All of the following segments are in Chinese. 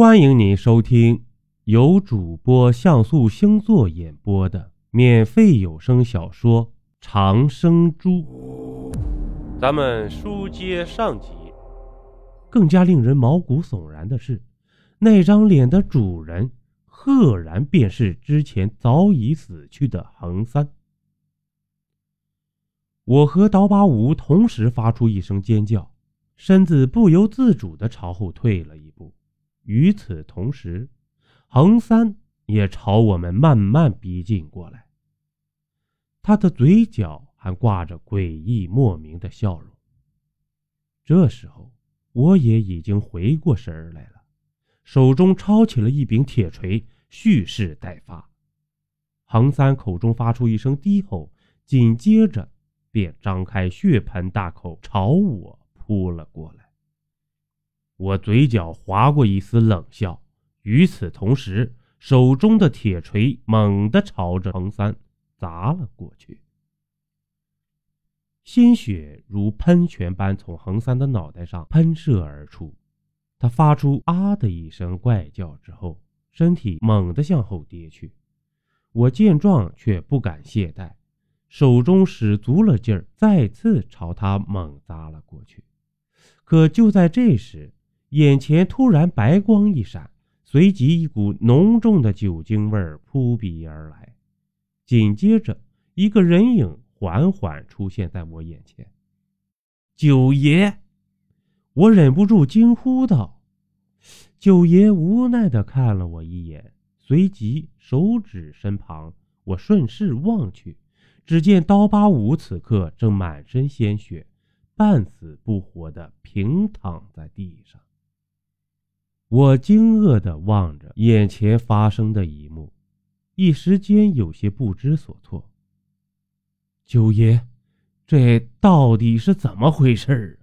欢迎您收听由主播像素星座演播的免费有声小说《长生珠》，咱们书接上集。更加令人毛骨悚然的是，那张脸的主人赫然便是之前早已死去的横三。我和刀疤五同时发出一声尖叫，身子不由自主的朝后退了一。与此同时，横三也朝我们慢慢逼近过来。他的嘴角还挂着诡异莫名的笑容。这时候，我也已经回过神来了，手中抄起了一柄铁锤，蓄势待发。横三口中发出一声低吼，紧接着便张开血盆大口朝我扑了过来。我嘴角划过一丝冷笑，与此同时，手中的铁锤猛地朝着横三砸了过去。鲜血如喷泉般从横三的脑袋上喷射而出，他发出“啊”的一声怪叫之后，身体猛地向后跌去。我见状却不敢懈怠，手中使足了劲儿，再次朝他猛砸了过去。可就在这时，眼前突然白光一闪，随即一股浓重的酒精味儿扑鼻而来，紧接着一个人影缓缓出现在我眼前。九爷，我忍不住惊呼道。九爷无奈地看了我一眼，随即手指身旁，我顺势望去，只见刀疤五此刻正满身鲜血，半死不活地平躺在地上。我惊愕地望着眼前发生的一幕，一时间有些不知所措。九爷，这到底是怎么回事？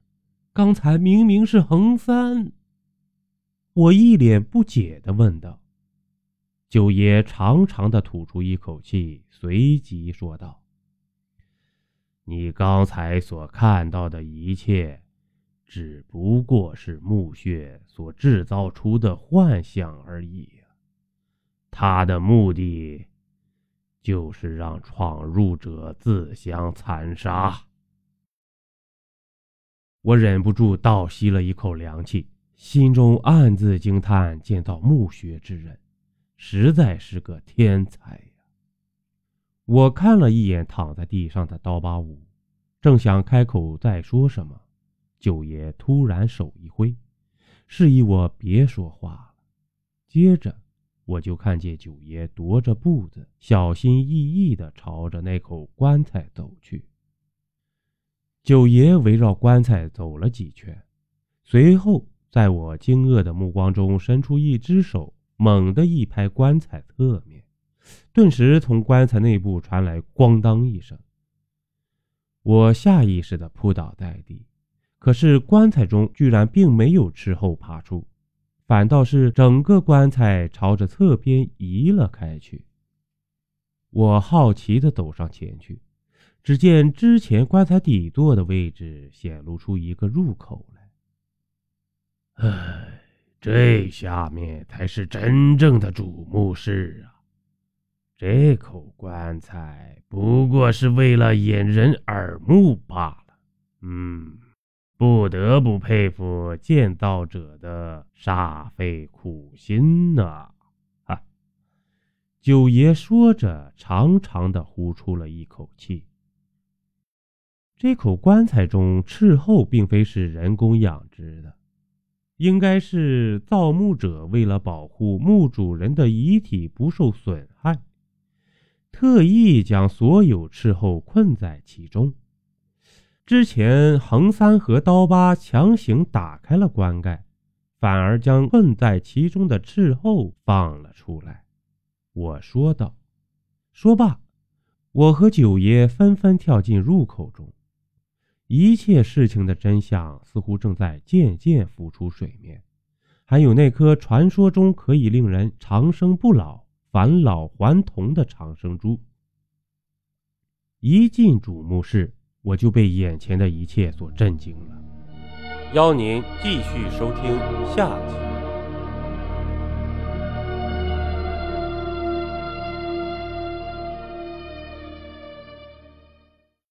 刚才明明是横三。我一脸不解地问道。九爷长长的吐出一口气，随即说道：“你刚才所看到的一切。”只不过是墓穴所制造出的幻象而已。他的目的就是让闯入者自相残杀。我忍不住倒吸了一口凉气，心中暗自惊叹：见到墓穴之人，实在是个天才呀！我看了一眼躺在地上的刀疤五，正想开口再说什么。九爷突然手一挥，示意我别说话了。接着，我就看见九爷踱着步子，小心翼翼地朝着那口棺材走去。九爷围绕棺材走了几圈，随后在我惊愕的目光中伸出一只手，猛地一拍棺材侧面，顿时从棺材内部传来“咣当”一声，我下意识地扑倒在地。可是棺材中居然并没有吃后爬出，反倒是整个棺材朝着侧边移了开去。我好奇地走上前去，只见之前棺材底座的位置显露出一个入口来。唉，这下面才是真正的主墓室啊！这口棺材不过是为了掩人耳目罢了。嗯。不得不佩服建造者的煞费苦心呐！哈，九爷说着，长长的呼出了一口气。这口棺材中赤候并非是人工养殖的，应该是造墓者为了保护墓主人的遗体不受损害，特意将所有赤候困在其中。之前横三和刀疤强行打开了棺盖，反而将困在其中的斥候放了出来。我说道。说罢，我和九爷纷纷跳进入口中。一切事情的真相似乎正在渐渐浮出水面，还有那颗传说中可以令人长生不老、返老还童的长生珠。一进主墓室。我就被眼前的一切所震惊了。邀您继续收听下。